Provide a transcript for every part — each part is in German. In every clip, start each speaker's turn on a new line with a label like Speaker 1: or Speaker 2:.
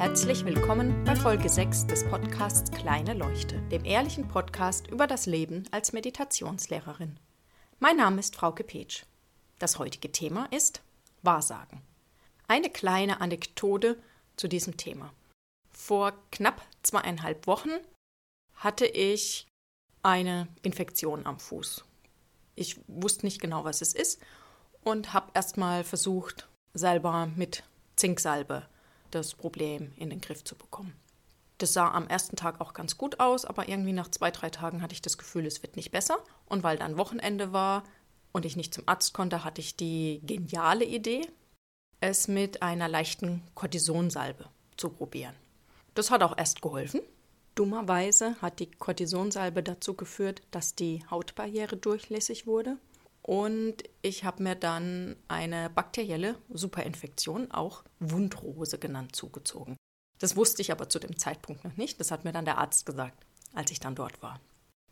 Speaker 1: Herzlich willkommen bei Folge 6 des Podcasts Kleine Leuchte, dem ehrlichen Podcast über das Leben als Meditationslehrerin. Mein Name ist Frauke Petsch. Das heutige Thema ist Wahrsagen. Eine kleine Anekdote zu diesem Thema. Vor knapp zweieinhalb Wochen hatte ich eine Infektion am Fuß. Ich wusste nicht genau, was es ist und habe erstmal versucht, selber mit Zinksalbe das Problem in den Griff zu bekommen. Das sah am ersten Tag auch ganz gut aus, aber irgendwie nach zwei, drei Tagen hatte ich das Gefühl, es wird nicht besser. Und weil dann Wochenende war und ich nicht zum Arzt konnte, hatte ich die geniale Idee, es mit einer leichten Kortisonsalbe zu probieren. Das hat auch erst geholfen. Dummerweise hat die Kortisonsalbe dazu geführt, dass die Hautbarriere durchlässig wurde und ich habe mir dann eine bakterielle Superinfektion, auch Wundrose genannt, zugezogen. Das wusste ich aber zu dem Zeitpunkt noch nicht. Das hat mir dann der Arzt gesagt, als ich dann dort war.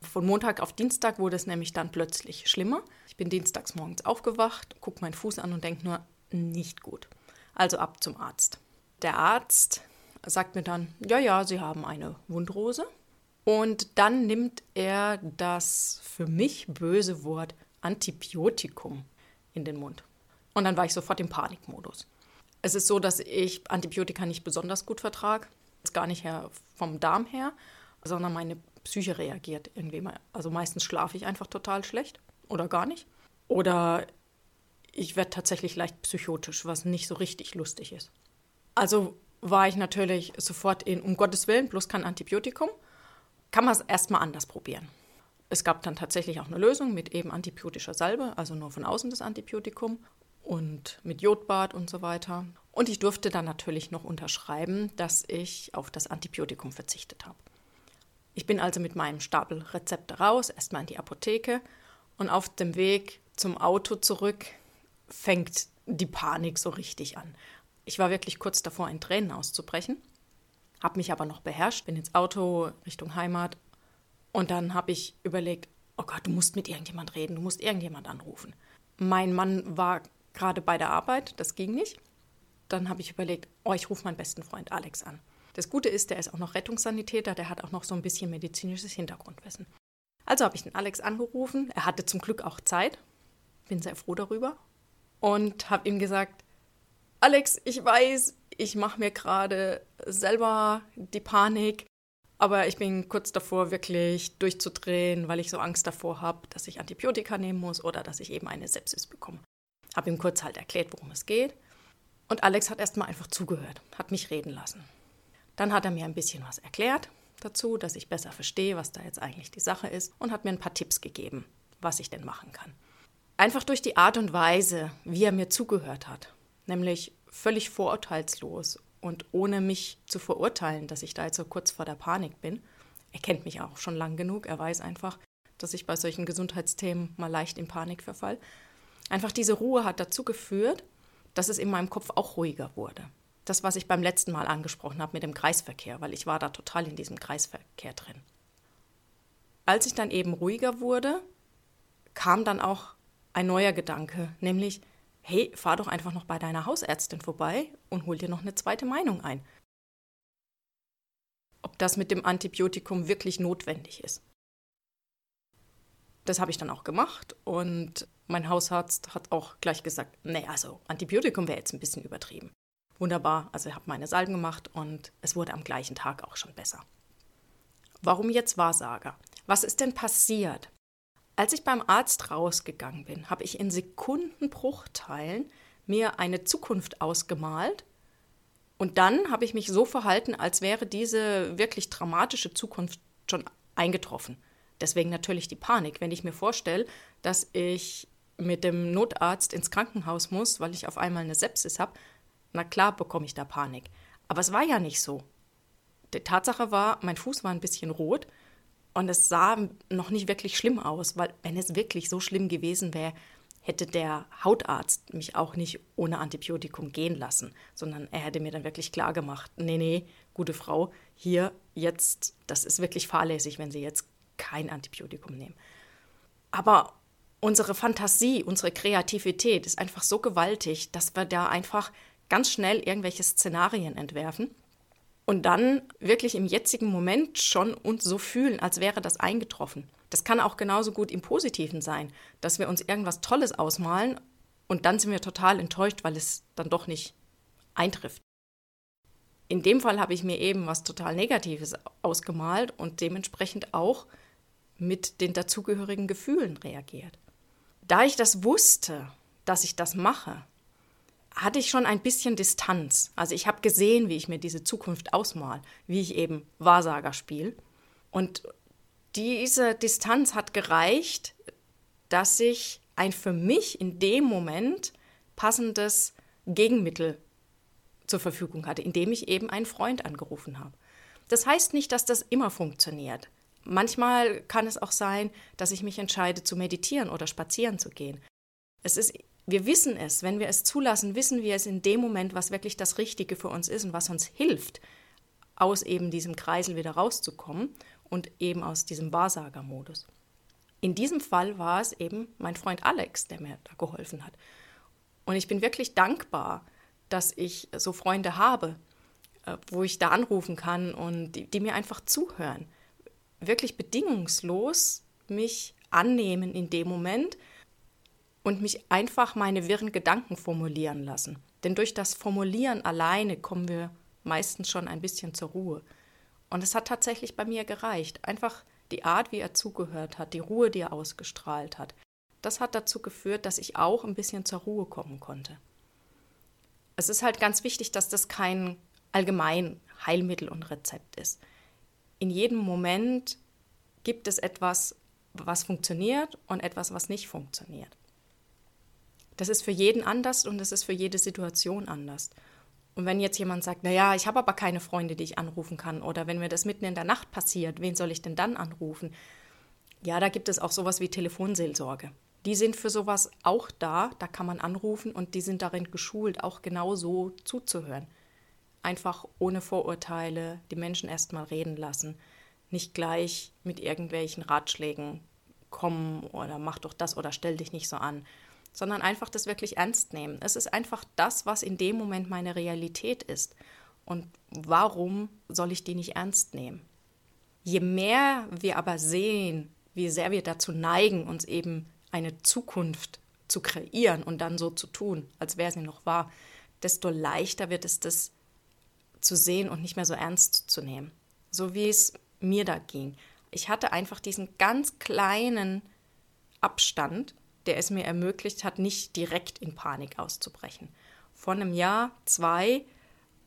Speaker 1: Von Montag auf Dienstag wurde es nämlich dann plötzlich schlimmer. Ich bin dienstags morgens aufgewacht, gucke meinen Fuß an und denke nur, nicht gut. Also ab zum Arzt. Der Arzt sagt mir dann, ja, ja, Sie haben eine Wundrose. Und dann nimmt er das für mich böse Wort Antibiotikum in den Mund. Und dann war ich sofort im Panikmodus. Es ist so, dass ich Antibiotika nicht besonders gut vertrage. Jetzt gar nicht her vom Darm her, sondern meine Psyche reagiert irgendwie mal. Also meistens schlafe ich einfach total schlecht oder gar nicht. Oder ich werde tatsächlich leicht psychotisch, was nicht so richtig lustig ist. Also war ich natürlich sofort in, um Gottes Willen, bloß kein Antibiotikum. Kann man es erstmal anders probieren. Es gab dann tatsächlich auch eine Lösung mit eben antibiotischer Salbe, also nur von außen das Antibiotikum und mit Jodbad und so weiter. Und ich durfte dann natürlich noch unterschreiben, dass ich auf das Antibiotikum verzichtet habe. Ich bin also mit meinem Stapel Rezepte raus, erstmal in die Apotheke und auf dem Weg zum Auto zurück fängt die Panik so richtig an. Ich war wirklich kurz davor, in Tränen auszubrechen, habe mich aber noch beherrscht, bin ins Auto Richtung Heimat und dann habe ich überlegt, oh Gott, du musst mit irgendjemand reden, du musst irgendjemand anrufen. Mein Mann war gerade bei der Arbeit, das ging nicht. Dann habe ich überlegt, oh, ich rufe meinen besten Freund Alex an. Das Gute ist, der ist auch noch Rettungssanitäter, der hat auch noch so ein bisschen medizinisches Hintergrundwissen. Also habe ich den Alex angerufen. Er hatte zum Glück auch Zeit. Bin sehr froh darüber. Und habe ihm gesagt, Alex, ich weiß, ich mache mir gerade selber die Panik. Aber ich bin kurz davor, wirklich durchzudrehen, weil ich so Angst davor habe, dass ich Antibiotika nehmen muss oder dass ich eben eine Sepsis bekomme. Habe ihm kurz halt erklärt, worum es geht. Und Alex hat erstmal einfach zugehört, hat mich reden lassen. Dann hat er mir ein bisschen was erklärt dazu, dass ich besser verstehe, was da jetzt eigentlich die Sache ist und hat mir ein paar Tipps gegeben, was ich denn machen kann. Einfach durch die Art und Weise, wie er mir zugehört hat, nämlich völlig vorurteilslos und ohne mich zu verurteilen, dass ich da jetzt so kurz vor der Panik bin, er kennt mich auch schon lang genug, er weiß einfach, dass ich bei solchen Gesundheitsthemen mal leicht in Panik verfall. Einfach diese Ruhe hat dazu geführt, dass es in meinem Kopf auch ruhiger wurde. Das, was ich beim letzten Mal angesprochen habe mit dem Kreisverkehr, weil ich war da total in diesem Kreisverkehr drin. Als ich dann eben ruhiger wurde, kam dann auch ein neuer Gedanke, nämlich, hey, fahr doch einfach noch bei deiner Hausärztin vorbei und hol dir noch eine zweite Meinung ein. Ob das mit dem Antibiotikum wirklich notwendig ist. Das habe ich dann auch gemacht und mein Hausarzt hat auch gleich gesagt, nee, also Antibiotikum wäre jetzt ein bisschen übertrieben. Wunderbar, also ich habe meine Salben gemacht und es wurde am gleichen Tag auch schon besser. Warum jetzt Wahrsager? Was ist denn passiert? Als ich beim Arzt rausgegangen bin, habe ich in Sekundenbruchteilen mir eine Zukunft ausgemalt und dann habe ich mich so verhalten, als wäre diese wirklich dramatische Zukunft schon eingetroffen. Deswegen natürlich die Panik, wenn ich mir vorstelle, dass ich mit dem Notarzt ins Krankenhaus muss, weil ich auf einmal eine Sepsis habe, na klar bekomme ich da Panik. Aber es war ja nicht so. Die Tatsache war, mein Fuß war ein bisschen rot und es sah noch nicht wirklich schlimm aus, weil wenn es wirklich so schlimm gewesen wäre, hätte der Hautarzt mich auch nicht ohne Antibiotikum gehen lassen, sondern er hätte mir dann wirklich klar gemacht, nee, nee, gute Frau, hier jetzt, das ist wirklich fahrlässig, wenn Sie jetzt kein Antibiotikum nehmen. Aber unsere Fantasie, unsere Kreativität ist einfach so gewaltig, dass wir da einfach ganz schnell irgendwelche Szenarien entwerfen und dann wirklich im jetzigen Moment schon uns so fühlen, als wäre das eingetroffen. Das kann auch genauso gut im Positiven sein, dass wir uns irgendwas Tolles ausmalen und dann sind wir total enttäuscht, weil es dann doch nicht eintrifft. In dem Fall habe ich mir eben was total Negatives ausgemalt und dementsprechend auch mit den dazugehörigen Gefühlen reagiert. Da ich das wusste, dass ich das mache, hatte ich schon ein bisschen Distanz. Also ich habe gesehen, wie ich mir diese Zukunft ausmal, wie ich eben Wahrsager spiele. Und diese Distanz hat gereicht, dass ich ein für mich in dem Moment passendes Gegenmittel zur Verfügung hatte, indem ich eben einen Freund angerufen habe. Das heißt nicht, dass das immer funktioniert. Manchmal kann es auch sein, dass ich mich entscheide zu meditieren oder spazieren zu gehen. Es ist wir wissen es, wenn wir es zulassen, wissen wir es in dem Moment, was wirklich das Richtige für uns ist und was uns hilft, aus eben diesem Kreisel wieder rauszukommen und eben aus diesem Wahrsagermodus. In diesem Fall war es eben mein Freund Alex, der mir da geholfen hat. Und ich bin wirklich dankbar, dass ich so Freunde habe, äh, wo ich da anrufen kann und die, die mir einfach zuhören. Wirklich bedingungslos mich annehmen in dem Moment und mich einfach meine wirren Gedanken formulieren lassen. Denn durch das Formulieren alleine kommen wir meistens schon ein bisschen zur Ruhe. Und es hat tatsächlich bei mir gereicht. Einfach die Art, wie er zugehört hat, die Ruhe, die er ausgestrahlt hat. Das hat dazu geführt, dass ich auch ein bisschen zur Ruhe kommen konnte. Es ist halt ganz wichtig, dass das kein allgemein Heilmittel und Rezept ist. In jedem Moment gibt es etwas, was funktioniert und etwas, was nicht funktioniert. Das ist für jeden anders und das ist für jede Situation anders. Und wenn jetzt jemand sagt, naja, ich habe aber keine Freunde, die ich anrufen kann, oder wenn mir das mitten in der Nacht passiert, wen soll ich denn dann anrufen? Ja, da gibt es auch sowas wie Telefonseelsorge. Die sind für sowas auch da, da kann man anrufen und die sind darin geschult, auch genau so zuzuhören. Einfach ohne Vorurteile die Menschen erstmal reden lassen, nicht gleich mit irgendwelchen Ratschlägen kommen oder mach doch das oder stell dich nicht so an sondern einfach das wirklich ernst nehmen. Es ist einfach das, was in dem Moment meine Realität ist. Und warum soll ich die nicht ernst nehmen? Je mehr wir aber sehen, wie sehr wir dazu neigen, uns eben eine Zukunft zu kreieren und dann so zu tun, als wäre sie noch wahr, desto leichter wird es, das zu sehen und nicht mehr so ernst zu nehmen. So wie es mir da ging. Ich hatte einfach diesen ganz kleinen Abstand der es mir ermöglicht hat, nicht direkt in Panik auszubrechen. Vor einem Jahr, zwei,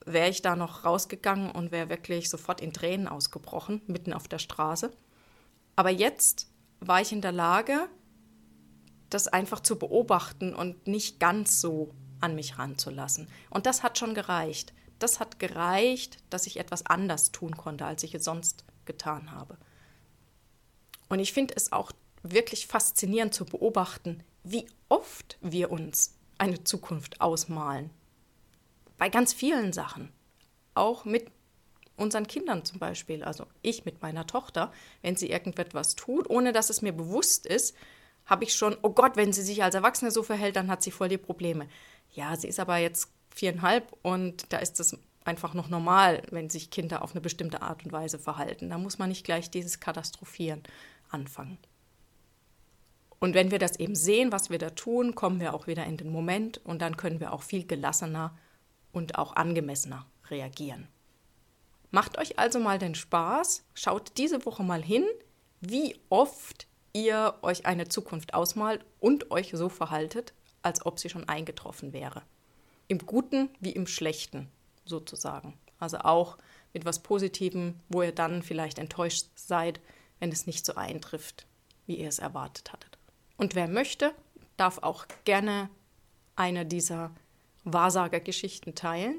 Speaker 1: wäre ich da noch rausgegangen und wäre wirklich sofort in Tränen ausgebrochen, mitten auf der Straße. Aber jetzt war ich in der Lage, das einfach zu beobachten und nicht ganz so an mich ranzulassen. Und das hat schon gereicht. Das hat gereicht, dass ich etwas anders tun konnte, als ich es sonst getan habe. Und ich finde es auch wirklich faszinierend zu beobachten, wie oft wir uns eine Zukunft ausmalen. Bei ganz vielen Sachen. Auch mit unseren Kindern zum Beispiel. Also ich mit meiner Tochter, wenn sie irgendetwas tut, ohne dass es mir bewusst ist, habe ich schon, oh Gott, wenn sie sich als Erwachsene so verhält, dann hat sie voll die Probleme. Ja, sie ist aber jetzt viereinhalb und da ist es einfach noch normal, wenn sich Kinder auf eine bestimmte Art und Weise verhalten. Da muss man nicht gleich dieses Katastrophieren anfangen. Und wenn wir das eben sehen, was wir da tun, kommen wir auch wieder in den Moment und dann können wir auch viel gelassener und auch angemessener reagieren. Macht euch also mal den Spaß, schaut diese Woche mal hin, wie oft ihr euch eine Zukunft ausmalt und euch so verhaltet, als ob sie schon eingetroffen wäre. Im Guten wie im Schlechten sozusagen. Also auch mit was Positivem, wo ihr dann vielleicht enttäuscht seid, wenn es nicht so eintrifft, wie ihr es erwartet hattet. Und wer möchte, darf auch gerne eine dieser Wahrsagergeschichten teilen.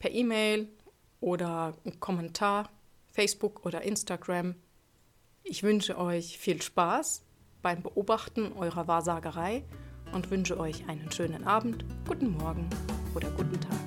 Speaker 1: Per E-Mail oder Kommentar, Facebook oder Instagram. Ich wünsche euch viel Spaß beim Beobachten eurer Wahrsagerei und wünsche euch einen schönen Abend, guten Morgen oder guten Tag.